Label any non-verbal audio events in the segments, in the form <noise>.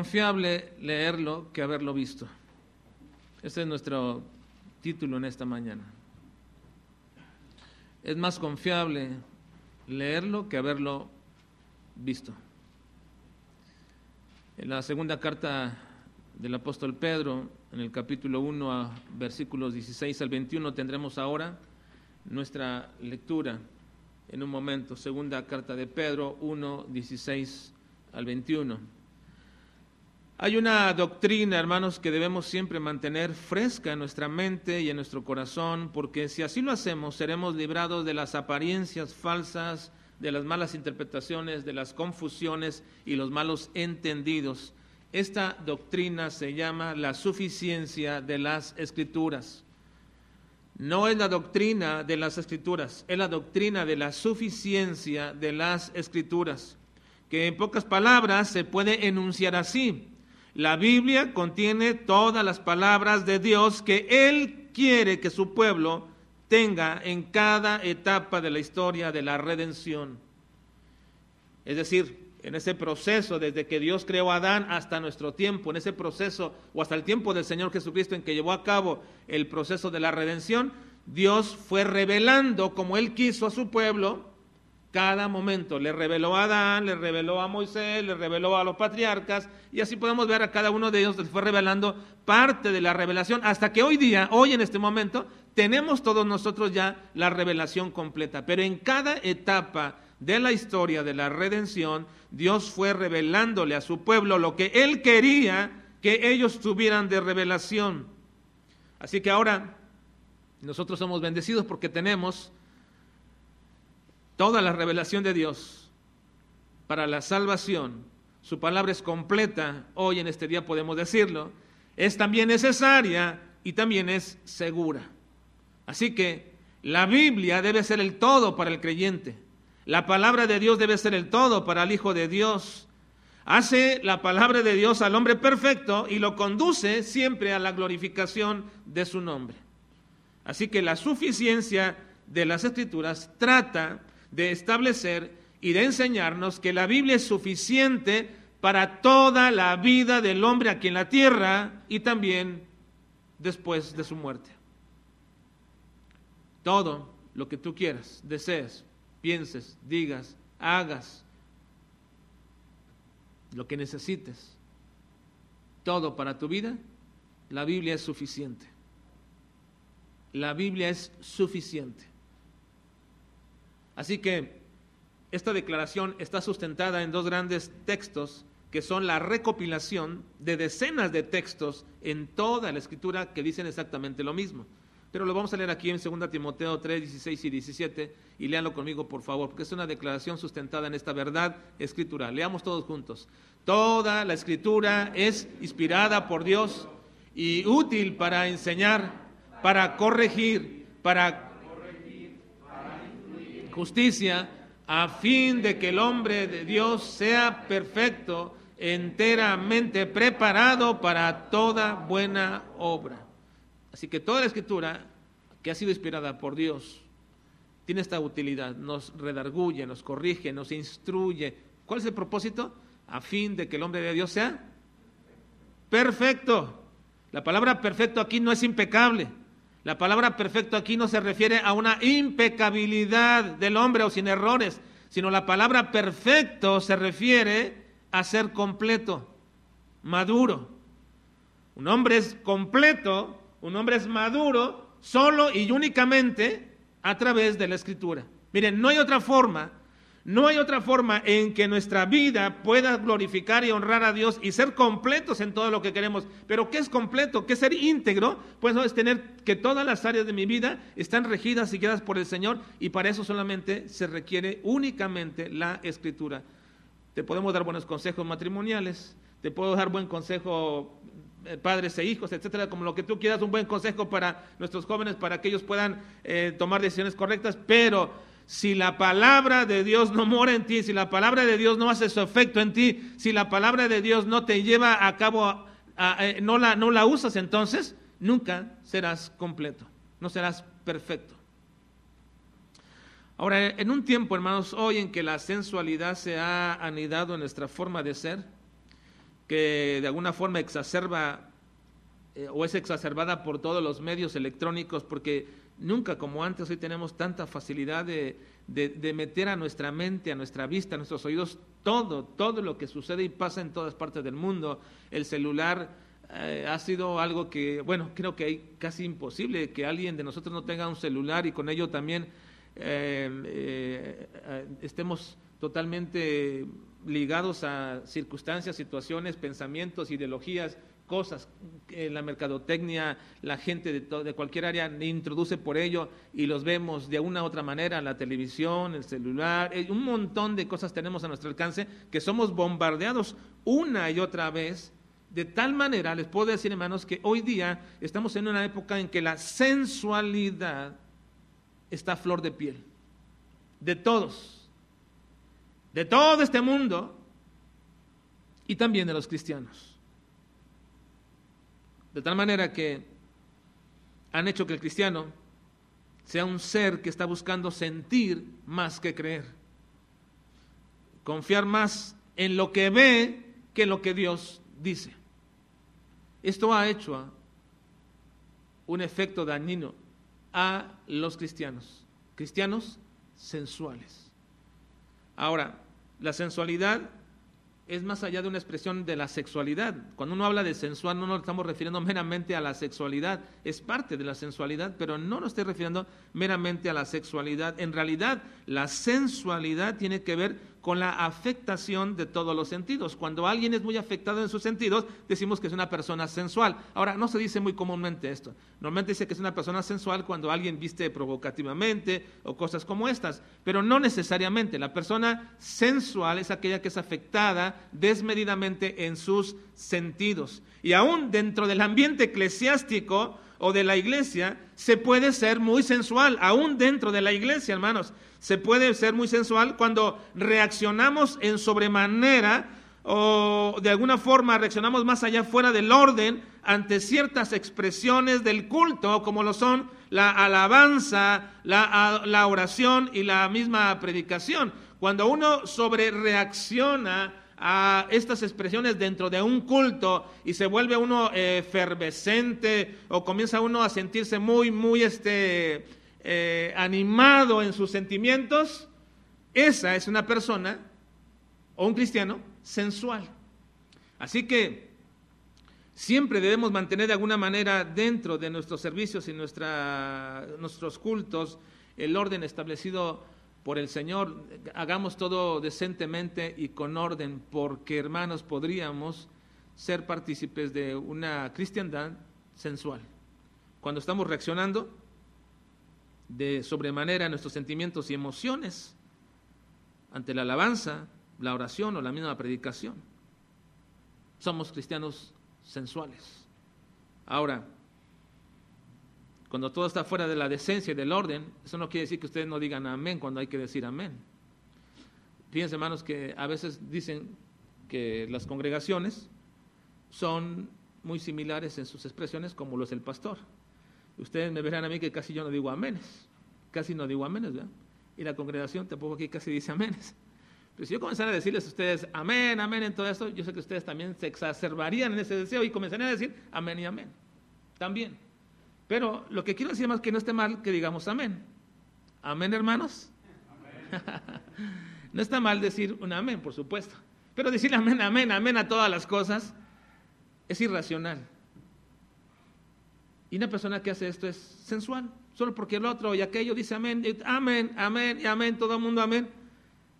confiable leerlo que haberlo visto. Ese es nuestro título en esta mañana. Es más confiable leerlo que haberlo visto. En la segunda carta del apóstol Pedro, en el capítulo 1 a versículos 16 al 21, tendremos ahora nuestra lectura en un momento. Segunda carta de Pedro 1, 16 al 21. Hay una doctrina, hermanos, que debemos siempre mantener fresca en nuestra mente y en nuestro corazón, porque si así lo hacemos, seremos librados de las apariencias falsas, de las malas interpretaciones, de las confusiones y los malos entendidos. Esta doctrina se llama la suficiencia de las escrituras. No es la doctrina de las escrituras, es la doctrina de la suficiencia de las escrituras, que en pocas palabras se puede enunciar así. La Biblia contiene todas las palabras de Dios que Él quiere que su pueblo tenga en cada etapa de la historia de la redención. Es decir, en ese proceso, desde que Dios creó a Adán hasta nuestro tiempo, en ese proceso, o hasta el tiempo del Señor Jesucristo en que llevó a cabo el proceso de la redención, Dios fue revelando como Él quiso a su pueblo cada momento. Le reveló a Adán, le reveló a Moisés, le reveló a los patriarcas, y así podemos ver a cada uno de ellos, les fue revelando parte de la revelación, hasta que hoy día, hoy en este momento, tenemos todos nosotros ya la revelación completa. Pero en cada etapa de la historia de la redención, Dios fue revelándole a su pueblo lo que Él quería que ellos tuvieran de revelación. Así que ahora nosotros somos bendecidos porque tenemos toda la revelación de Dios para la salvación, su palabra es completa, hoy en este día podemos decirlo, es también necesaria y también es segura. Así que la Biblia debe ser el todo para el creyente. La palabra de Dios debe ser el todo para el Hijo de Dios. Hace la palabra de Dios al hombre perfecto y lo conduce siempre a la glorificación de su nombre. Así que la suficiencia de las escrituras trata de establecer y de enseñarnos que la Biblia es suficiente para toda la vida del hombre aquí en la tierra y también después de su muerte. Todo lo que tú quieras, desees, pienses, digas, hagas, lo que necesites, todo para tu vida, la Biblia es suficiente. La Biblia es suficiente. Así que esta declaración está sustentada en dos grandes textos que son la recopilación de decenas de textos en toda la escritura que dicen exactamente lo mismo. Pero lo vamos a leer aquí en 2 Timoteo 3, 16 y 17 y léanlo conmigo por favor, porque es una declaración sustentada en esta verdad escritural. Leamos todos juntos. Toda la escritura es inspirada por Dios y útil para enseñar, para corregir, para justicia, a fin de que el hombre de Dios sea perfecto, enteramente preparado para toda buena obra. Así que toda la escritura que ha sido inspirada por Dios tiene esta utilidad, nos redarguye, nos corrige, nos instruye. ¿Cuál es el propósito? A fin de que el hombre de Dios sea perfecto. La palabra perfecto aquí no es impecable. La palabra perfecto aquí no se refiere a una impecabilidad del hombre o sin errores, sino la palabra perfecto se refiere a ser completo, maduro. Un hombre es completo, un hombre es maduro solo y únicamente a través de la escritura. Miren, no hay otra forma no hay otra forma en que nuestra vida pueda glorificar y honrar a Dios y ser completos en todo lo que queremos. Pero ¿qué es completo? ¿Qué es ser íntegro? Pues no es tener que todas las áreas de mi vida están regidas y guiadas por el Señor y para eso solamente se requiere únicamente la escritura. Te podemos dar buenos consejos matrimoniales, te puedo dar buen consejo eh, padres e hijos, etcétera, como lo que tú quieras, un buen consejo para nuestros jóvenes, para que ellos puedan eh, tomar decisiones correctas, pero si la palabra de Dios no mora en ti, si la palabra de Dios no hace su efecto en ti, si la palabra de Dios no te lleva a cabo, eh, no, la, no la usas, entonces nunca serás completo, no serás perfecto. Ahora, en un tiempo, hermanos, hoy en que la sensualidad se ha anidado en nuestra forma de ser, que de alguna forma exacerba eh, o es exacerbada por todos los medios electrónicos, porque nunca como antes hoy tenemos tanta facilidad de, de, meter a nuestra mente, a nuestra vista, a nuestros oídos, todo, todo lo que sucede y pasa en todas partes del mundo. El celular eh, ha sido algo que, bueno, creo que hay casi imposible que alguien de nosotros no tenga un celular y con ello también eh, estemos totalmente ligados a circunstancias, situaciones, pensamientos, ideologías, cosas. En la mercadotecnia, la gente de, de cualquier área introduce por ello y los vemos de una u otra manera, la televisión, el celular, eh, un montón de cosas tenemos a nuestro alcance que somos bombardeados una y otra vez. De tal manera, les puedo decir, hermanos, que hoy día estamos en una época en que la sensualidad está a flor de piel. De todos de todo este mundo y también de los cristianos. De tal manera que han hecho que el cristiano sea un ser que está buscando sentir más que creer, confiar más en lo que ve que en lo que Dios dice. Esto ha hecho un efecto dañino a los cristianos, cristianos sensuales. Ahora, la sensualidad es más allá de una expresión de la sexualidad. Cuando uno habla de sensual, no nos estamos refiriendo meramente a la sexualidad, es parte de la sensualidad, pero no nos estoy refiriendo meramente a la sexualidad. En realidad, la sensualidad tiene que ver con la afectación de todos los sentidos. Cuando alguien es muy afectado en sus sentidos, decimos que es una persona sensual. Ahora, no se dice muy comúnmente esto. Normalmente dice que es una persona sensual cuando alguien viste provocativamente o cosas como estas, pero no necesariamente. La persona sensual es aquella que es afectada desmedidamente en sus sentidos. Y aún dentro del ambiente eclesiástico, o de la iglesia, se puede ser muy sensual, aún dentro de la iglesia, hermanos. Se puede ser muy sensual cuando reaccionamos en sobremanera o de alguna forma reaccionamos más allá fuera del orden ante ciertas expresiones del culto, como lo son la alabanza, la, la oración y la misma predicación. Cuando uno sobre reacciona a estas expresiones dentro de un culto y se vuelve uno eh, efervescente o comienza uno a sentirse muy, muy este, eh, animado en sus sentimientos, esa es una persona o un cristiano sensual. Así que siempre debemos mantener de alguna manera dentro de nuestros servicios y nuestra, nuestros cultos el orden establecido por el Señor, hagamos todo decentemente y con orden, porque hermanos, podríamos ser partícipes de una cristiandad sensual. Cuando estamos reaccionando de sobremanera a nuestros sentimientos y emociones ante la alabanza, la oración o la misma predicación, somos cristianos sensuales. Ahora, cuando todo está fuera de la decencia y del orden, eso no quiere decir que ustedes no digan amén cuando hay que decir amén. Fíjense, hermanos, que a veces dicen que las congregaciones son muy similares en sus expresiones como lo es el pastor. Ustedes me verán a mí que casi yo no digo aménes, casi no digo aménes, ¿verdad? Y la congregación tampoco aquí casi dice aménes. Pero si yo comenzara a decirles a ustedes amén, amén en todo esto, yo sé que ustedes también se exacerbarían en ese deseo y comenzarían a decir amén y amén. También. Pero lo que quiero decir más que no esté mal que digamos amén. Amén, hermanos. no está mal decir un amén, por supuesto. Pero decir amén, amén, amén a todas las cosas es irracional. Y una persona que hace esto es sensual, solo porque el otro y aquello dice amén, amén, amén y amén, todo el mundo amén.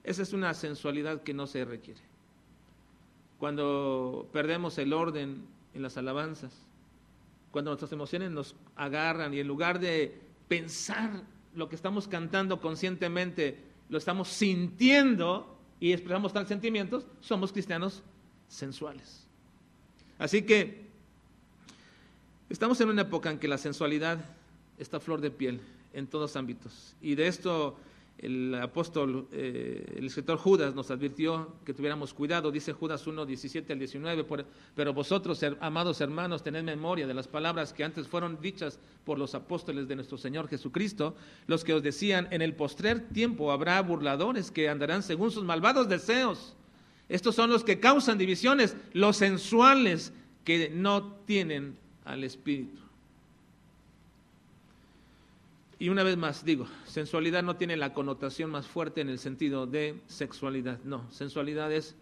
Esa es una sensualidad que no se requiere. Cuando perdemos el orden en las alabanzas, cuando nuestras emociones nos agarran y en lugar de pensar lo que estamos cantando conscientemente, lo estamos sintiendo y expresamos tal sentimientos, somos cristianos sensuales. Así que estamos en una época en que la sensualidad está flor de piel en todos ámbitos. Y de esto el apóstol, eh, el escritor Judas nos advirtió que tuviéramos cuidado, dice Judas 1, 17 al 19, pero vosotros, amados hermanos, tened memoria de las palabras que antes fueron dichas por los apóstoles de nuestro Señor Jesucristo, los que os decían, en el postrer tiempo habrá burladores que andarán según sus malvados deseos Estos son los que causan divisiones, los sensuales que no tienen al Espíritu. Y una vez más digo, sensualidad no tiene la connotación más fuerte en el sentido de sexualidad. No, sensualidad es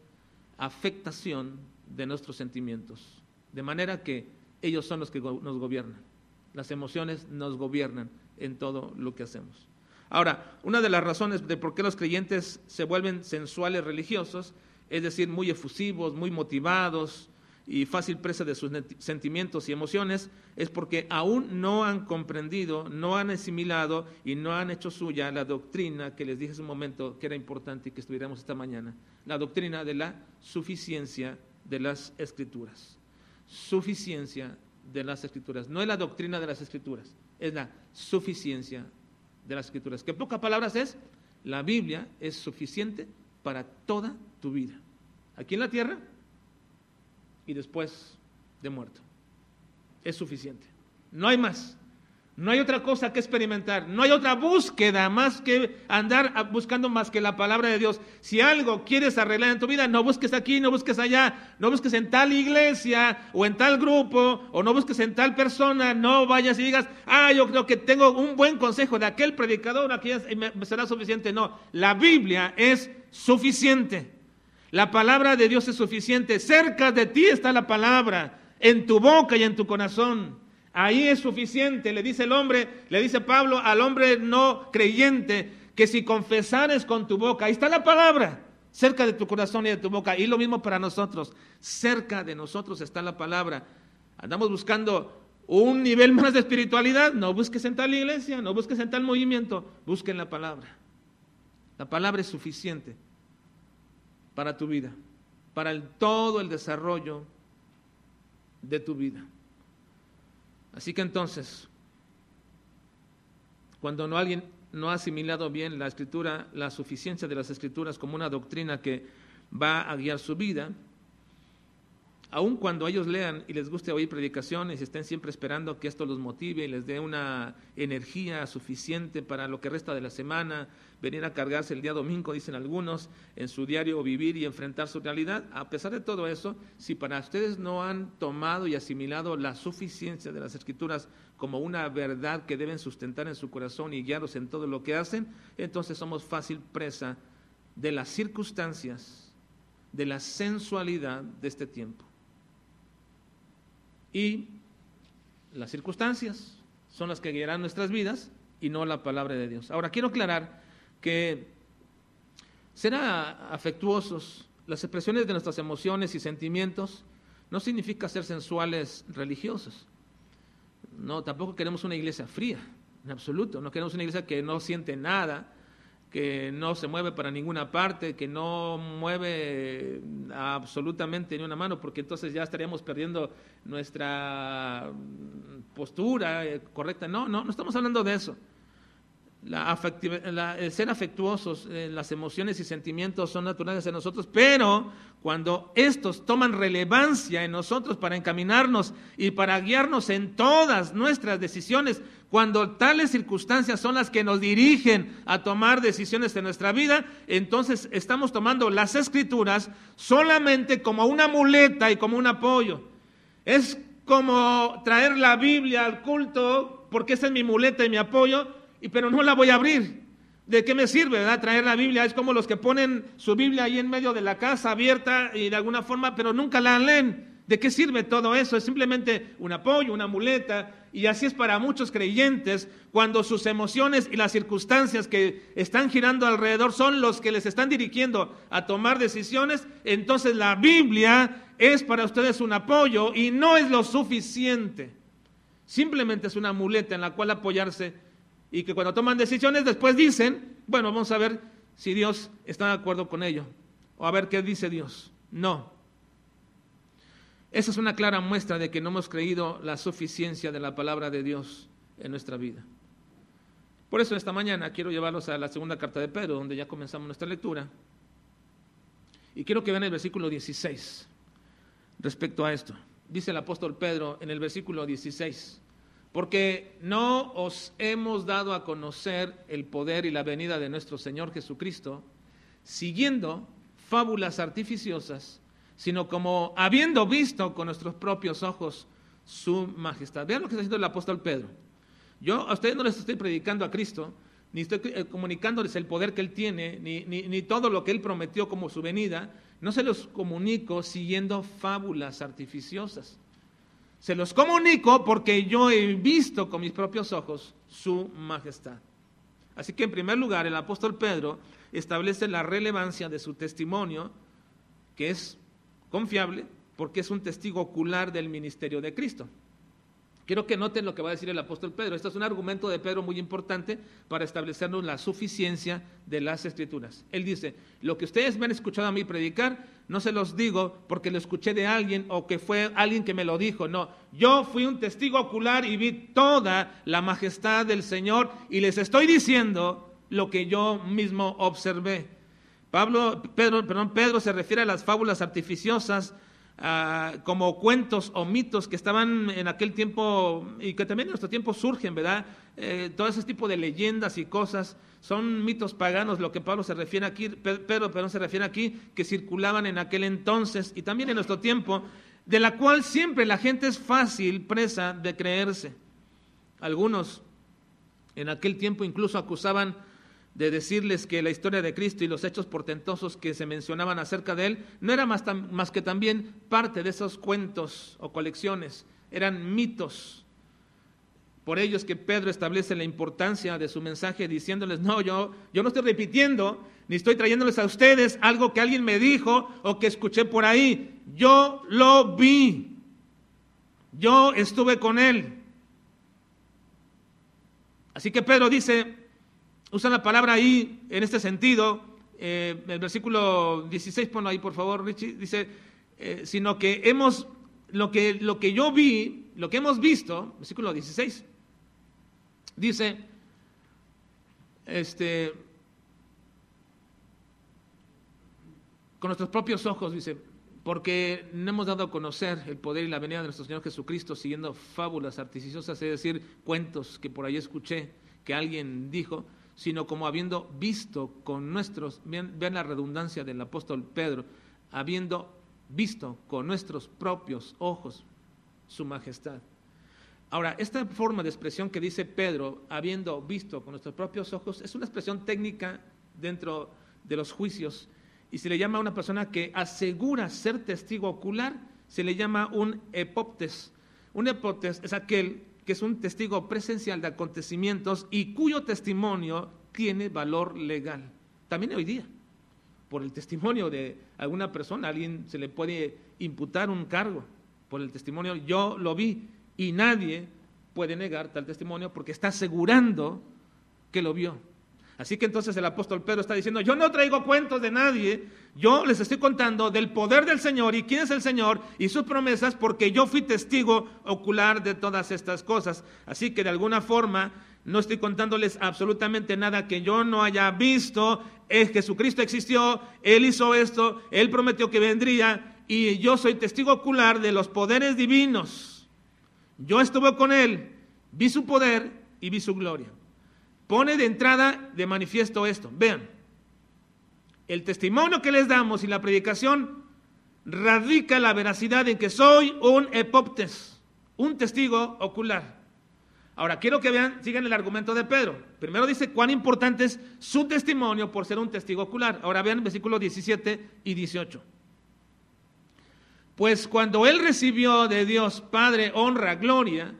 afectación de nuestros sentimientos. De manera que ellos son los que nos gobiernan. Las emociones nos gobiernan en todo lo que hacemos. Ahora, una de las razones de por qué los creyentes se vuelven sensuales religiosos, es decir, muy efusivos, muy motivados, y fácil presa de sus sentimientos y emociones es porque aún no han comprendido, no han asimilado y no han hecho suya la doctrina que les dije hace un momento que era importante y que estuviéramos esta mañana, la doctrina de la suficiencia de las escrituras. Suficiencia de las escrituras. No es la doctrina de las escrituras, es la suficiencia de las escrituras. Que en pocas palabras es, la Biblia es suficiente para toda tu vida. Aquí en la tierra y después de muerto. Es suficiente. No hay más. No hay otra cosa que experimentar. No hay otra búsqueda más que andar buscando más que la palabra de Dios. Si algo quieres arreglar en tu vida, no busques aquí, no busques allá, no busques en tal iglesia o en tal grupo o no busques en tal persona. No vayas y digas, ah, yo creo que tengo un buen consejo de aquel predicador, aquí me será suficiente. No, la Biblia es suficiente. La palabra de Dios es suficiente. Cerca de ti está la palabra, en tu boca y en tu corazón. Ahí es suficiente, le dice el hombre, le dice Pablo al hombre no creyente, que si confesares con tu boca, ahí está la palabra, cerca de tu corazón y de tu boca. Y lo mismo para nosotros, cerca de nosotros está la palabra. Andamos buscando un nivel <laughs> más de espiritualidad, no busques en tal iglesia, no busques en tal movimiento, busquen la palabra. La palabra es suficiente para tu vida, para todo el desarrollo de tu vida. Así que entonces, cuando no alguien no ha asimilado bien la escritura, la suficiencia de las escrituras como una doctrina que va a guiar su vida, aun cuando ellos lean y les guste oír predicaciones y estén siempre esperando que esto los motive y les dé una energía suficiente para lo que resta de la semana, venir a cargarse el día domingo, dicen algunos, en su diario vivir y enfrentar su realidad, a pesar de todo eso, si para ustedes no han tomado y asimilado la suficiencia de las escrituras como una verdad que deben sustentar en su corazón y guiarlos en todo lo que hacen, entonces somos fácil presa de las circunstancias, de la sensualidad de este tiempo. Y las circunstancias son las que guiarán nuestras vidas y no la palabra de Dios. Ahora, quiero aclarar que será afectuosos, las expresiones de nuestras emociones y sentimientos no significa ser sensuales religiosos. No, tampoco queremos una iglesia fría, en absoluto. No queremos una iglesia que no siente nada, que no se mueve para ninguna parte, que no mueve absolutamente ni una mano, porque entonces ya estaríamos perdiendo nuestra postura eh, correcta. No, no, no estamos hablando de eso. La el ser afectuosos, eh, las emociones y sentimientos son naturales en nosotros, pero cuando estos toman relevancia en nosotros para encaminarnos y para guiarnos en todas nuestras decisiones, cuando tales circunstancias son las que nos dirigen a tomar decisiones en nuestra vida, entonces estamos tomando las escrituras solamente como una muleta y como un apoyo. Es como traer la Biblia al culto, porque esa es mi muleta y mi apoyo, y, pero no la voy a abrir. ¿De qué me sirve? Traer la Biblia. Es como los que ponen su Biblia ahí en medio de la casa abierta y de alguna forma, pero nunca la leen. ¿De qué sirve todo eso? Es simplemente un apoyo, una muleta. Y así es para muchos creyentes cuando sus emociones y las circunstancias que están girando alrededor son los que les están dirigiendo a tomar decisiones. Entonces la Biblia es para ustedes un apoyo y no es lo suficiente. Simplemente es una muleta en la cual apoyarse y que cuando toman decisiones después dicen, bueno, vamos a ver si Dios está de acuerdo con ello, o a ver qué dice Dios. No. Esa es una clara muestra de que no hemos creído la suficiencia de la palabra de Dios en nuestra vida. Por eso esta mañana quiero llevarlos a la segunda carta de Pedro, donde ya comenzamos nuestra lectura. Y quiero que vean el versículo 16 respecto a esto. Dice el apóstol Pedro en el versículo 16 porque no os hemos dado a conocer el poder y la venida de nuestro Señor Jesucristo, siguiendo fábulas artificiosas, sino como habiendo visto con nuestros propios ojos su majestad. Vean lo que está diciendo el apóstol Pedro. Yo a ustedes no les estoy predicando a Cristo, ni estoy eh, comunicándoles el poder que Él tiene, ni, ni, todo lo que Él prometió como su venida. No se los comunico siguiendo fábulas artificiosas. Se los comunico porque yo he visto con mis propios ojos su majestad. Así que en primer lugar el apóstol Pedro establece la relevancia de su testimonio, que es confiable, porque es un testigo ocular del ministerio de Cristo. Quiero que noten lo que va a decir el apóstol Pedro. Esto es un argumento de Pedro muy importante para establecernos la suficiencia de las escrituras. Él dice, lo que ustedes me han escuchado a mí predicar, no se los digo porque lo escuché de alguien o que fue alguien que me lo dijo. No, yo fui un testigo ocular y vi toda la majestad del Señor y les estoy diciendo lo que yo mismo observé. Pablo, Pedro, perdón, Pedro se refiere a las fábulas artificiosas Ah, como cuentos o mitos que estaban en aquel tiempo y que también en nuestro tiempo surgen, ¿verdad? Eh, todo ese tipo de leyendas y cosas son mitos paganos, lo que Pablo se refiere aquí, pero, pero se refiere aquí, que circulaban en aquel entonces y también en nuestro tiempo, de la cual siempre la gente es fácil presa de creerse. Algunos en aquel tiempo incluso acusaban de decirles que la historia de Cristo y los hechos portentosos que se mencionaban acerca de él no era más, que también parte de esos cuentos o colecciones, eran mitos. Por ello es que Pedro establece la importancia de su mensaje diciéndoles, no, yo, yo no estoy repitiendo, ni estoy trayéndoles a ustedes algo que alguien me dijo o que escuché por ahí. Yo lo vi. Yo estuve con él. Así que Pedro dice, usa la palabra ahí en este sentido. Eh, el versículo 16, ponlo ahí por favor, Richie, dice, eh, sino que hemos, lo que, lo que yo vi, lo que hemos visto, versículo 16, dice, este, con nuestros propios ojos, dice, porque no hemos dado a conocer el poder y la venida de nuestro Señor Jesucristo siguiendo fábulas artificiosas, es decir, cuentos que por ahí escuché, que alguien dijo, sino como habiendo visto con nuestros, vean, la redundancia del apóstol Pedro, habiendo visto con nuestros propios ojos su majestad. Ahora, esta forma de expresión que dice Pedro, habiendo visto con nuestros propios ojos, es una expresión técnica dentro de los juicios y se le llama a una persona que asegura ser testigo ocular, se le llama un epoptes. Un epoptes es aquel que es un testigo presencial de acontecimientos y cuyo testimonio tiene valor legal. También hoy día, por el testimonio de alguna persona, alguien se le puede imputar un cargo por el testimonio, yo lo vi y nadie puede negar tal testimonio porque está asegurando que lo vio. Así que entonces el apóstol Pedro está diciendo, yo no traigo cuentos de nadie, yo les estoy contando del poder del Señor y quién es el Señor y sus promesas porque yo fui testigo ocular de todas estas cosas. Así que de alguna forma no estoy contándoles absolutamente nada que yo no haya visto. Es Jesucristo existió, Él hizo esto, Él prometió que vendría y yo soy testigo ocular de los poderes divinos. Yo estuve con Él, vi su poder y vi su gloria pone de entrada de manifiesto esto. Vean, el testimonio que les damos y la predicación radica la veracidad en que soy un epoptes, un testigo ocular. Ahora, quiero que vean, sigan el argumento de Pedro. Primero dice cuán importante es su testimonio por ser un testigo ocular. Ahora vean versículos 17 y 18. Pues cuando él recibió de Dios Padre honra, gloria,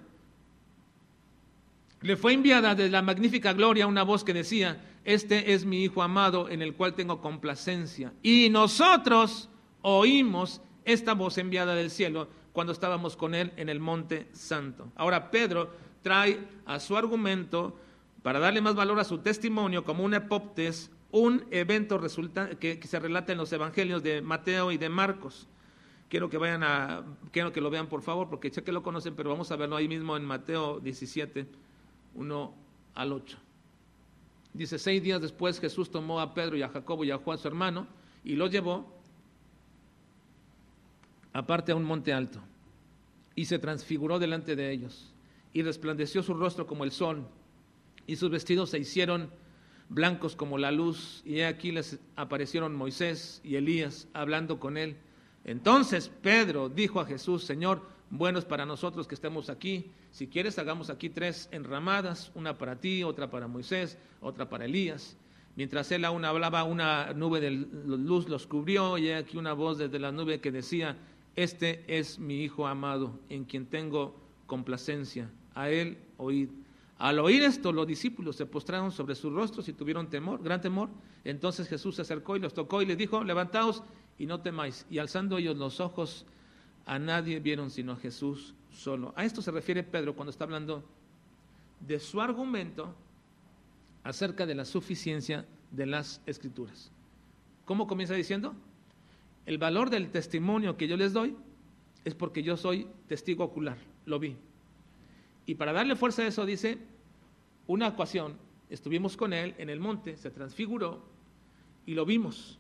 le fue enviada de la magnífica gloria una voz que decía, este es mi Hijo amado en el cual tengo complacencia. Y nosotros oímos esta voz enviada del cielo cuando estábamos con él en el monte santo. Ahora Pedro trae a su argumento para darle más valor a su testimonio como un epoptes, un evento que, que se relata en los evangelios de Mateo y de Marcos. Quiero que vayan a, quiero que lo vean por favor, porque sé que lo conocen, pero vamos a verlo ahí mismo en Mateo 17 1 al 8. Dice, seis días después Jesús tomó a Pedro y a Jacobo y a Juan su hermano y los llevó aparte a un monte alto y se transfiguró delante de ellos y resplandeció su rostro como el sol y sus vestidos se hicieron blancos como la luz, y aquí les aparecieron Moisés y Elías hablando con él. Entonces Pedro dijo a Jesús, Señor, bueno es para nosotros que estemos aquí. Si quieres, hagamos aquí tres enramadas, una para ti, otra para Moisés, otra para Elías. Mientras él aún hablaba, una nube de luz los cubrió y aquí una voz desde la nube que decía, este es mi Hijo amado, en quien tengo complacencia. A él oíd. Al oír esto, los discípulos se postraron sobre sus rostros y tuvieron temor, gran temor. Entonces Jesús se acercó y los tocó y les dijo, levantaos y no temáis. Y alzando ellos los ojos, a nadie vieron sino a Jesús solo. A esto se refiere Pedro cuando está hablando de su argumento acerca de la suficiencia de las escrituras. ¿Cómo comienza diciendo? El valor del testimonio que yo les doy es porque yo soy testigo ocular, lo vi. Y para darle fuerza a eso dice, una ocasión estuvimos con él en el monte, se transfiguró y lo vimos.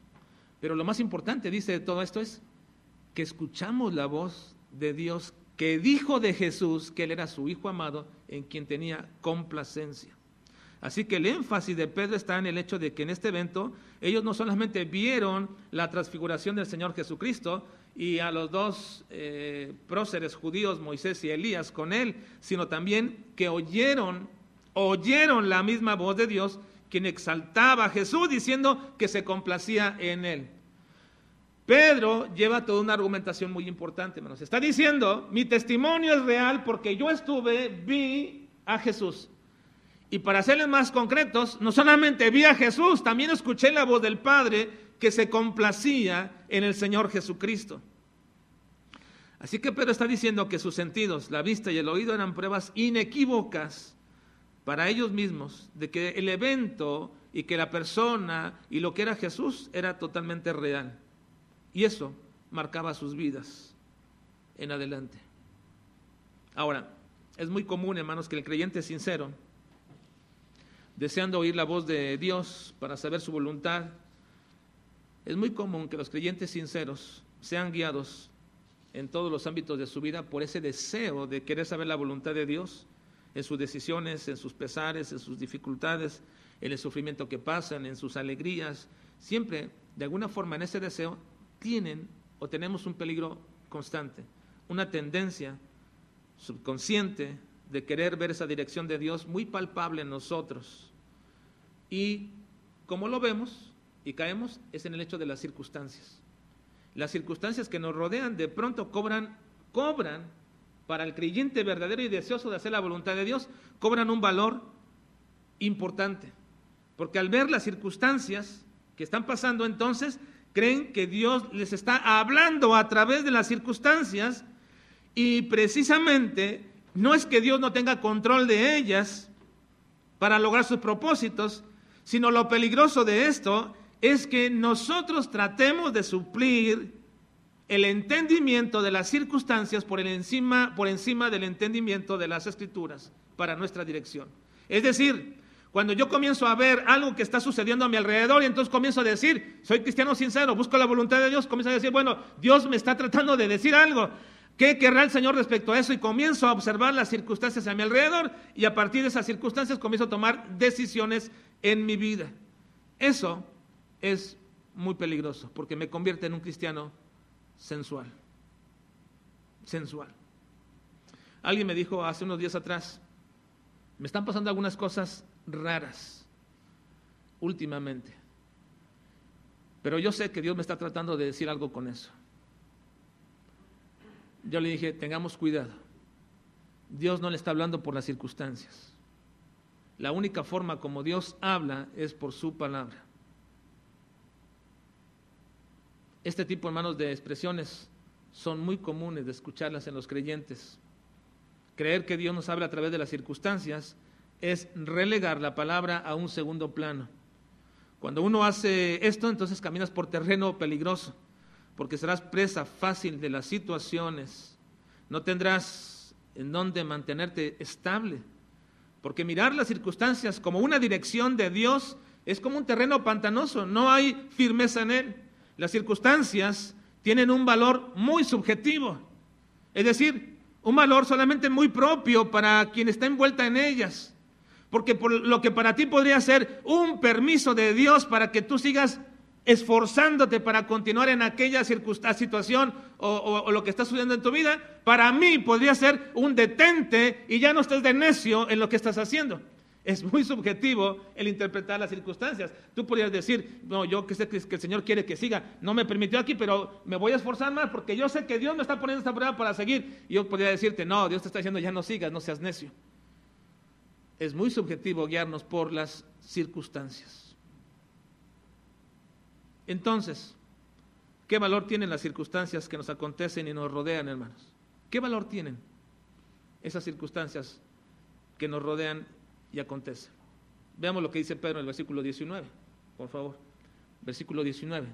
Pero lo más importante, dice de todo esto, es que escuchamos la voz de Dios que dijo de Jesús que él era su Hijo amado en quien tenía complacencia. Así que el énfasis de Pedro está en el hecho de que en este evento ellos no solamente vieron la transfiguración del Señor Jesucristo y a los dos eh, próceres judíos, Moisés y Elías, con él, sino también que oyeron, oyeron la misma voz de Dios, quien exaltaba a Jesús diciendo que se complacía en él. Pedro lleva toda una argumentación muy importante, hermanos. Está diciendo, mi testimonio es real porque yo estuve, vi a Jesús. Y para serles más concretos, no solamente vi a Jesús, también escuché la voz del Padre que se complacía en el Señor Jesucristo. Así que Pedro está diciendo que sus sentidos, la vista y el oído eran pruebas inequívocas para ellos mismos de que el evento y que la persona y lo que era Jesús era totalmente real. Y eso marcaba sus vidas en adelante. Ahora, es muy común, hermanos, que el creyente sincero, deseando oír la voz de Dios para saber su voluntad, es muy común que los creyentes sinceros sean guiados en todos los ámbitos de su vida por ese deseo de querer saber la voluntad de Dios en sus decisiones, en sus pesares, en sus dificultades, en el sufrimiento que pasan, en sus alegrías. Siempre, de alguna forma, en ese deseo tienen o tenemos un peligro constante, una tendencia subconsciente de querer ver esa dirección de Dios muy palpable en nosotros. Y como lo vemos y caemos es en el hecho de las circunstancias. Las circunstancias que nos rodean de pronto cobran, cobran para el creyente verdadero y deseoso de hacer la voluntad de Dios, cobran un valor importante. Porque al ver las circunstancias que están pasando entonces, creen que Dios les está hablando a través de las circunstancias y precisamente no es que Dios no tenga control de ellas para lograr sus propósitos, sino lo peligroso de esto es que nosotros tratemos de suplir el entendimiento de las circunstancias por, el encima, por encima del entendimiento de las escrituras para nuestra dirección. Es decir, cuando yo comienzo a ver algo que está sucediendo a mi alrededor y entonces comienzo a decir, soy cristiano sincero, busco la voluntad de Dios, comienzo a decir, bueno, Dios me está tratando de decir algo. ¿Qué querrá el Señor respecto a eso? Y comienzo a observar las circunstancias a mi alrededor y a partir de esas circunstancias comienzo a tomar decisiones en mi vida. Eso es muy peligroso porque me convierte en un cristiano sensual. Sensual. Alguien me dijo hace unos días atrás, me están pasando algunas cosas raras últimamente. Pero yo sé que Dios me está tratando de decir algo con eso. Yo le dije, tengamos cuidado. Dios no le está hablando por las circunstancias. La única forma como Dios habla es por su palabra. Este tipo, hermanos, de expresiones son muy comunes de escucharlas en los creyentes. Creer que Dios nos habla a través de las circunstancias es relegar la palabra a un segundo plano. Cuando uno hace esto, entonces caminas por terreno peligroso, porque serás presa fácil de las situaciones, no tendrás en dónde mantenerte estable, porque mirar las circunstancias como una dirección de Dios es como un terreno pantanoso, no hay firmeza en él. Las circunstancias tienen un valor muy subjetivo, es decir, un valor solamente muy propio para quien está envuelta en ellas. Porque por lo que para ti podría ser un permiso de Dios para que tú sigas esforzándote para continuar en aquella situación o, o, lo que está sucediendo en tu vida, para mí podría ser un detente y ya no estés de necio en lo que estás haciendo. Es muy subjetivo el interpretar las circunstancias. Tú podrías decir, no, yo que sé que el Señor quiere que siga, no me permitió aquí, pero me voy a esforzar más porque yo sé que Dios me está poniendo esta prueba para seguir. Y yo podría decirte, no, Dios te está diciendo, ya no sigas, no seas necio. Es muy subjetivo guiarnos por las circunstancias. Entonces, ¿qué valor tienen las circunstancias que nos acontecen y nos rodean, hermanos? ¿Qué valor tienen esas circunstancias que nos rodean y acontece. Veamos lo que dice Pedro en el versículo 19, por favor. Versículo 19.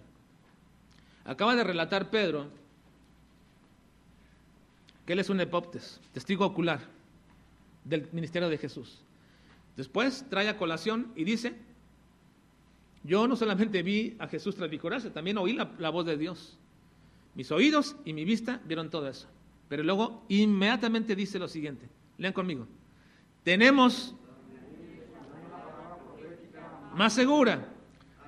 Acaba de relatar Pedro que él es un epoptes, testigo ocular del ministerio de Jesús. Después trae a colación y dice, yo no solamente vi a Jesús transfigurarse, también oí la, la voz de Dios. Mis oídos y mi vista vieron todo eso. Pero luego inmediatamente dice lo siguiente, lean conmigo, tenemos más segura,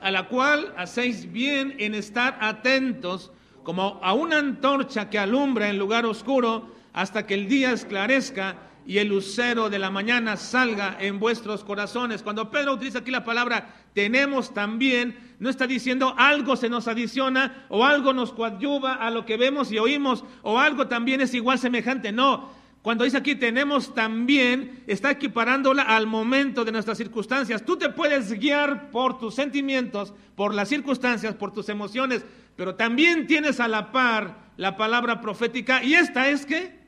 a la cual hacéis bien en estar atentos como a una antorcha que alumbra en lugar oscuro hasta que el día esclarezca y el lucero de la mañana salga en vuestros corazones. Cuando Pedro utiliza aquí la palabra tenemos también, no está diciendo algo se nos adiciona o algo nos coadyuva a lo que vemos y oímos o algo también es igual semejante. No, cuando dice aquí tenemos también, está equiparándola al momento de nuestras circunstancias. Tú te puedes guiar por tus sentimientos, por las circunstancias, por tus emociones, pero también tienes a la par la palabra profética. ¿Y esta es qué?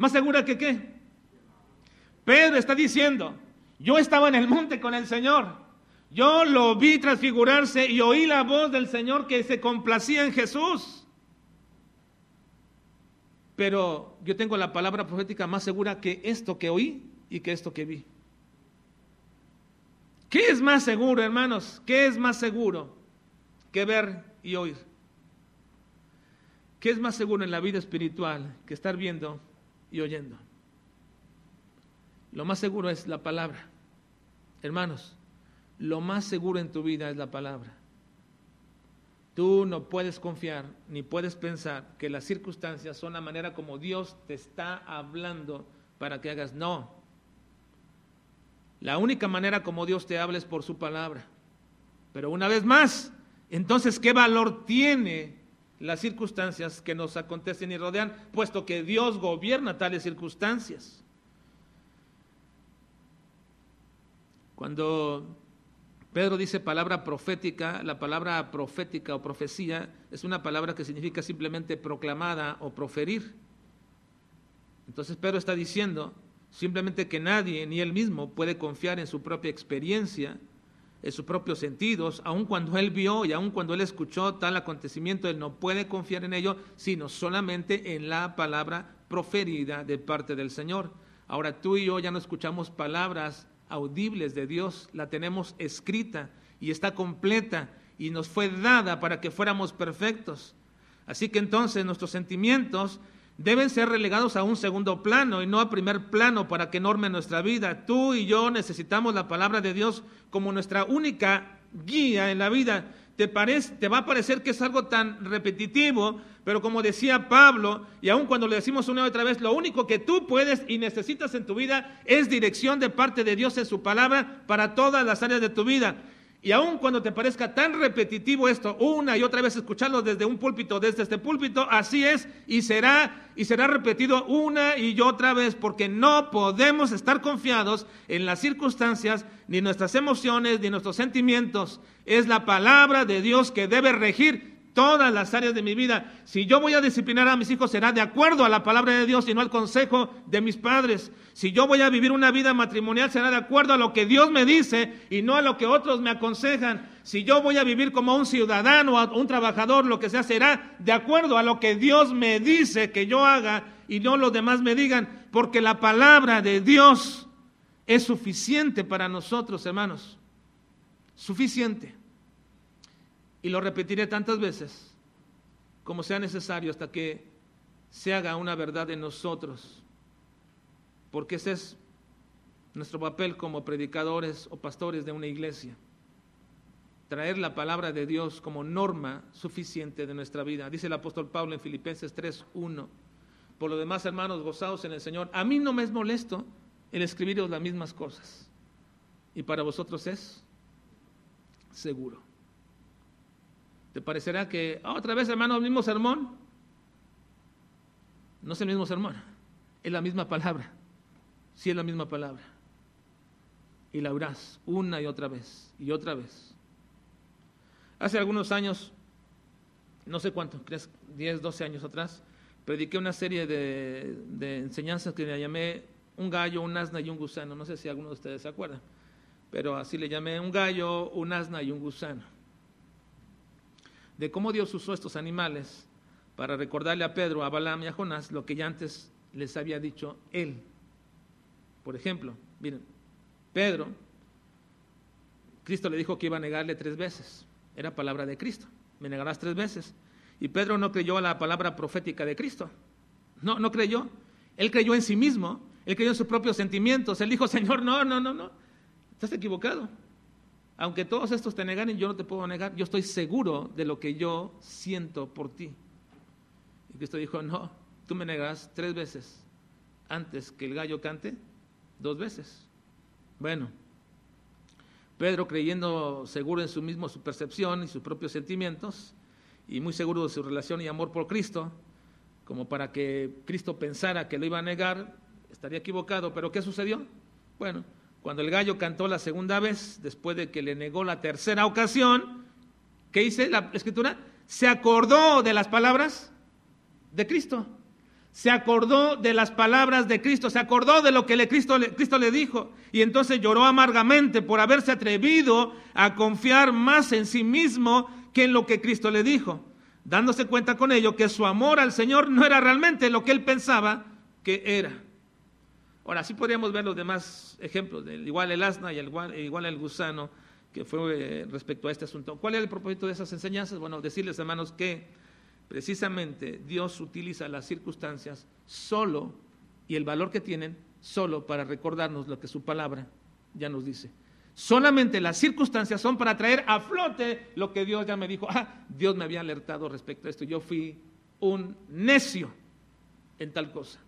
¿Más segura que qué? Pedro está diciendo, yo estaba en el monte con el Señor. Yo lo vi transfigurarse y oí la voz del Señor que se complacía en Jesús pero yo tengo la palabra profética más segura que esto que oí y que esto que vi. ¿Qué es más seguro, hermanos? ¿Qué es más seguro que ver y oír? ¿Qué es más seguro en la vida espiritual que estar viendo y oyendo? Lo más seguro es la palabra. Hermanos, lo más seguro en tu vida es la palabra. Tú no puedes confiar ni puedes pensar que las circunstancias son la manera como Dios te está hablando para que hagas. No. La única manera como Dios te habla es por su palabra. Pero una vez más, entonces, ¿qué valor tiene las circunstancias que nos acontecen y rodean, puesto que Dios gobierna tales circunstancias? Cuando Pedro dice palabra profética, la palabra profética o profecía es una palabra que significa simplemente proclamada o proferir. Entonces Pedro está diciendo simplemente que nadie, ni él mismo, puede confiar en su propia experiencia, en sus propios sentidos, aun cuando él vio y aun cuando él escuchó tal acontecimiento, él no puede confiar en ello, sino solamente en la palabra proferida de parte del Señor. Ahora tú y yo ya no escuchamos palabras audibles de Dios, la tenemos escrita y está completa y nos fue dada para que fuéramos perfectos. Así que entonces nuestros sentimientos deben ser relegados a un segundo plano y no a primer plano para que norme nuestra vida. Tú y yo necesitamos la palabra de Dios como nuestra única guía en la vida te, parece, te va a parecer que es algo tan repetitivo, pero como decía Pablo, y aun cuando le decimos una y otra vez, lo único que tú puedes y necesitas en tu vida es dirección de parte de Dios en su palabra para todas las áreas de tu vida. Y aun cuando te parezca tan repetitivo esto, una y otra vez escucharlo desde un púlpito, desde este púlpito, así es y será y será repetido una y otra vez porque no podemos estar confiados en las circunstancias, ni nuestras emociones, ni nuestros sentimientos. Es la palabra de Dios que debe regir todas las áreas de mi vida. Si yo voy a disciplinar a mis hijos, será de acuerdo a la palabra de Dios y no al consejo de mis padres. Si yo voy a vivir una vida matrimonial, será de acuerdo a lo que Dios me dice y no a lo que otros me aconsejan. Si yo voy a vivir como un ciudadano un trabajador, lo que sea, será de acuerdo a lo que Dios me dice que yo haga y no los demás me digan, porque la palabra de Dios es suficiente para nosotros, hermanos. Suficiente. Y lo repetiré tantas veces como sea necesario hasta que se haga una verdad en nosotros. Porque esa es nuestro papel como predicadores o pastores de una iglesia. Traer la palabra de Dios como norma suficiente de nuestra vida. Dice el apóstol Pablo en Filipenses 3:1. Por lo demás, hermanos, gozados en el Señor. A mí no me es molesto el escribiros las mismas cosas. Y para vosotros es seguro. ¿Te parecerá que ah, otra vez, hermano, el mismo sermón? No es el mismo sermón, es la misma palabra. Sí es la misma palabra. Y la oirás una y otra vez y otra vez. Hace algunos años, no sé cuánto, 10, 12 años atrás, prediqué una serie de, de enseñanzas que le llamé un gallo, un asna y un gusano. No sé si alguno de ustedes se acuerda, pero así le llamé un gallo, un asna y un gusano. De cómo Dios usó estos animales para recordarle a Pedro, a Balaam y a Jonás lo que ya antes les había dicho él. Por ejemplo, miren, Pedro, Cristo le dijo que iba a negarle tres veces. Era palabra de Cristo. Me negarás tres veces. Y Pedro no creyó a la palabra profética de Cristo. No, no creyó. Él creyó en sí mismo. Él creyó en sus propios sentimientos. Él dijo, Señor, no, no, no, no. Estás equivocado. Aunque todos estos te negaren, yo no te puedo negar. Yo estoy seguro de lo que yo siento por ti. Cristo dijo, no, tú me negarás tres veces antes que el gallo cante, dos veces. Bueno, Pedro creyendo seguro en su mismo, su percepción y sus propios sentimientos, y muy seguro de su relación y amor por Cristo, como para que Cristo pensara que lo iba a negar, estaría equivocado, pero ¿qué sucedió? Bueno, cuando el gallo cantó la segunda vez, después de que le negó la tercera ocasión, ¿qué dice la escritura? Se acordó de las palabras de Cristo. Se acordó de las palabras de Cristo, se acordó de lo que le Cristo, Cristo le dijo y entonces lloró amargamente por haberse atrevido a confiar más en sí mismo que en lo que Cristo le dijo, dándose cuenta con ello que su amor al Señor no era realmente lo que él pensaba que era. Ahora, sí podríamos ver los demás ejemplos, igual el asna y el, igual el gusano, que fue eh, respecto a este asunto. ¿Cuál es el propósito de esas enseñanzas? Bueno, decirles, hermanos, que Precisamente Dios utiliza las circunstancias solo y el valor que tienen solo para recordarnos lo que su palabra ya nos dice. Solamente las circunstancias son para traer a flote lo que Dios ya me dijo. Ah, Dios me había alertado respecto a esto. Yo fui un necio en tal cosa.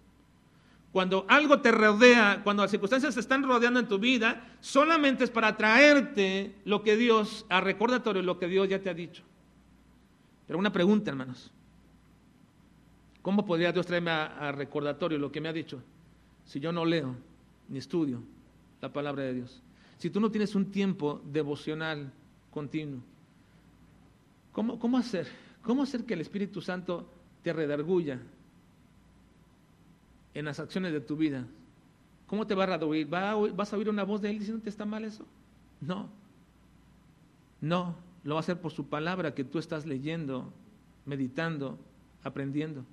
Cuando algo te rodea, cuando las circunstancias se están rodeando en tu vida, solamente es para traerte lo que Dios, a recordatorio, lo que Dios ya te ha dicho. Pero una pregunta, hermanos. ¿Cómo podría Dios traerme a, recordatorio lo que me ha dicho si yo no leo ni estudio la palabra de Dios? Si tú no tienes un tiempo devocional continuo, ¿cómo, cómo hacer? ¿Cómo hacer que el Espíritu Santo te redarguya en las acciones de tu vida? ¿Cómo te va a redarguir? ¿Vas a oír una voz de Él diciendo que está mal eso? No. No lo va a hacer por su palabra que tú estás leyendo, meditando, aprendiendo.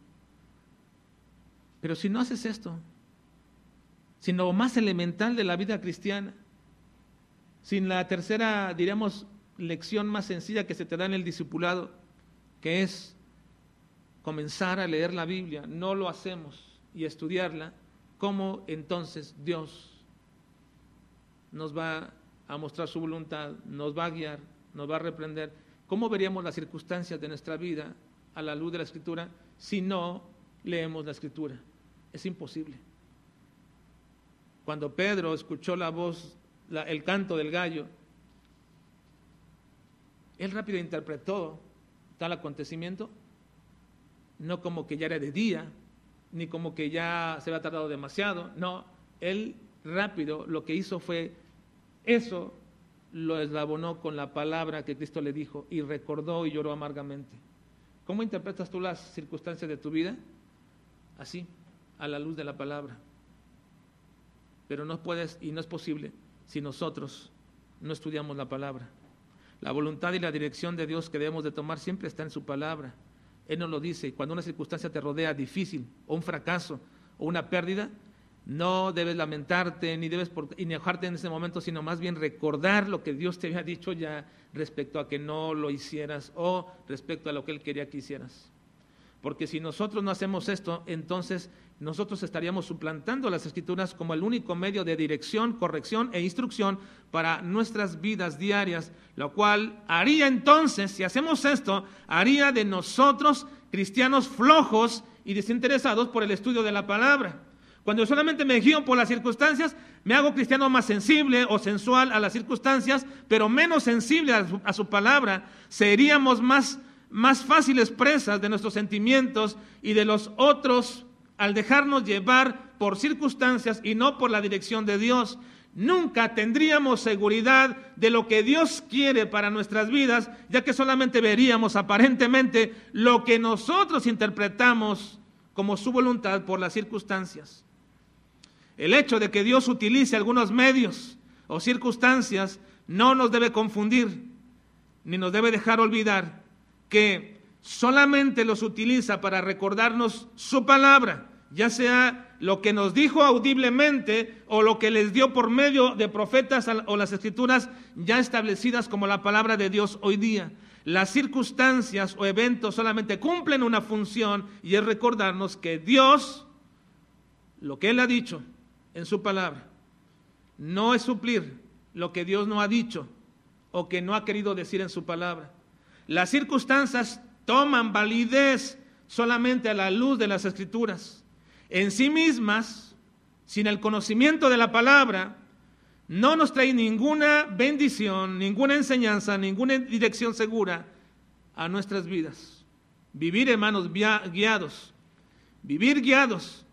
Pero si no haces esto, sin lo más elemental de la vida cristiana, sin la tercera, diríamos, lección más sencilla que se te da en el discipulado, que es comenzar a leer la Biblia, no lo hacemos y estudiarla, ¿cómo entonces Dios nos va a mostrar su voluntad, nos va a guiar, nos va a reprender. ¿Cómo veríamos las circunstancias de nuestra vida a la luz de la escritura si no leemos la escritura? Es imposible. Cuando Pedro escuchó la voz, el canto del gallo, él rápido interpretó tal acontecimiento, no como que ya era de día, ni como que ya se había tardado demasiado, no, él rápido lo que hizo fue eso lo eslabonó con la palabra que Cristo le dijo y recordó y lloró amargamente. ¿Cómo interpretas tú las circunstancias de tu vida? Así, a la luz de la palabra. Pero no puedes y no es posible si nosotros no estudiamos la palabra. La voluntad y la dirección de Dios que debemos de tomar siempre está en su palabra. Él nos lo dice. Cuando una circunstancia te rodea difícil o un fracaso o una pérdida, no debes lamentarte ni debes enojarte en ese momento, sino más bien recordar lo que Dios te había dicho ya respecto a que no lo hicieras o respecto a lo que Él quería que hicieras. Porque si nosotros no hacemos esto, entonces nosotros estaríamos suplantando las escrituras como el único medio de dirección, corrección e instrucción para nuestras vidas diarias, lo cual haría entonces, si hacemos esto, haría de nosotros cristianos flojos y desinteresados por el estudio de la palabra. Cuando solamente me guío por las circunstancias, me hago cristiano más sensible o sensual a las circunstancias, pero menos sensible a su, a su palabra. Seríamos más, más fáciles presas de nuestros sentimientos y de los otros al dejarnos llevar por circunstancias y no por la dirección de Dios. Nunca tendríamos seguridad de lo que Dios quiere para nuestras vidas, ya que solamente veríamos aparentemente lo que nosotros interpretamos como su voluntad por las circunstancias. El hecho de que Dios utilice algunos medios o circunstancias no nos debe confundir, ni nos debe dejar olvidar que solamente los utiliza para recordarnos su palabra ya sea lo que nos dijo audiblemente o lo que les dio por medio de profetas o las escrituras ya establecidas como la palabra de Dios hoy día. Las circunstancias o eventos solamente cumplen una función y es recordarnos que Dios, lo que Él ha dicho en su palabra, no es suplir lo que Dios no ha dicho o que no ha querido decir en su palabra. Las circunstancias toman validez solamente a la luz de las escrituras en sí mismas, sin el conocimiento de la palabra, no nos trae ninguna bendición, ninguna enseñanza, ninguna dirección segura a nuestras vidas. Vivir, hermanos, guiados, vivir guiados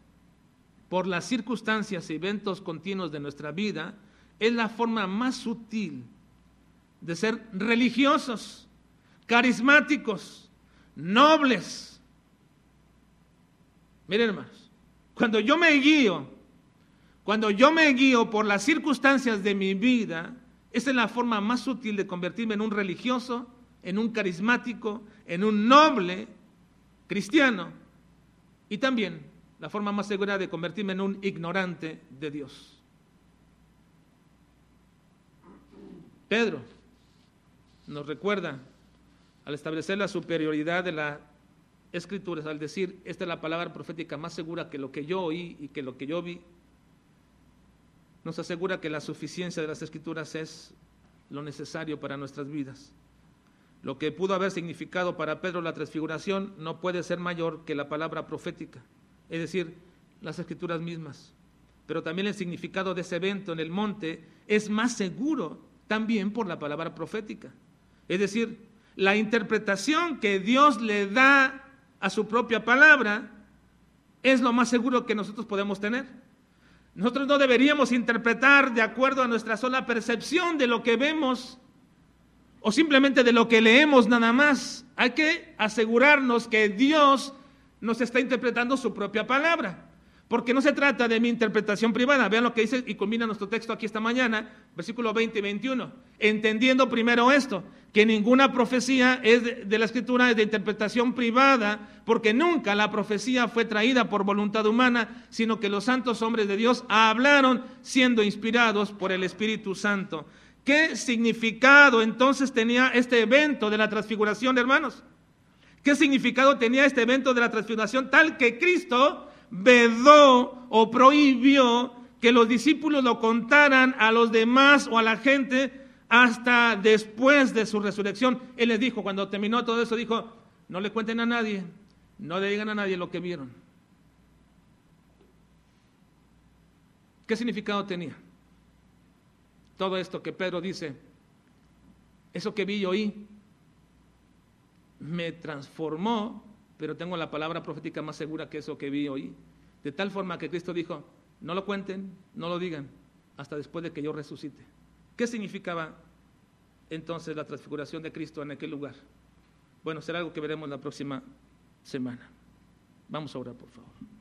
por las circunstancias y eventos continuos de nuestra vida es la forma más sutil de ser religiosos, carismáticos, nobles. Miren, hermanos, cuando yo me guío, cuando yo me guío por las circunstancias de mi vida, esa es la forma más sutil de convertirme en un religioso, en un carismático, en un noble cristiano. Y también la forma más segura de convertirme en un ignorante de Dios. Pedro nos recuerda al establecer la superioridad de la escrituras al decir, esta es la palabra profética más segura que lo que yo oí y que lo que yo vi, nos asegura que la suficiencia de las escrituras es lo necesario para nuestras vidas. Lo que pudo haber significado para Pedro la transfiguración no puede ser mayor que la palabra profética, es decir, las escrituras mismas. Pero también el significado de ese evento en el monte es más seguro también por la palabra profética. Es decir, la interpretación que Dios le da a su propia palabra, es lo más seguro que nosotros podemos tener. Nosotros no deberíamos interpretar de acuerdo a nuestra sola percepción de lo que vemos o simplemente de lo que leemos nada más. Hay que asegurarnos que Dios nos está interpretando su propia palabra. Porque no se trata de mi interpretación privada. Vean lo que dice y combina nuestro texto aquí esta mañana, versículo 20 y 21. Entendiendo primero esto, que ninguna profecía es de, la escritura es de interpretación privada, porque nunca la profecía fue traída por voluntad humana, sino que los santos hombres de Dios hablaron siendo inspirados por el Espíritu Santo. ¿Qué significado entonces tenía este evento de la transfiguración, hermanos? ¿Qué significado tenía este evento de la transfiguración tal que Cristo vedó o prohibió que los discípulos lo contaran a los demás o a la gente hasta después de su resurrección. Él les dijo, cuando terminó todo eso, dijo, no le cuenten a nadie, no le digan a nadie lo que vieron. ¿Qué significado tenía? Todo esto que Pedro dice, eso que vi y oí, me transformó pero tengo la palabra profética más segura que eso que vi hoy. De tal forma que Cristo dijo, no lo cuenten, no lo digan, hasta después de que yo resucite. ¿Qué significaba entonces la transfiguración de Cristo en aquel lugar? Bueno, será algo que veremos la próxima semana. Vamos a orar, por favor.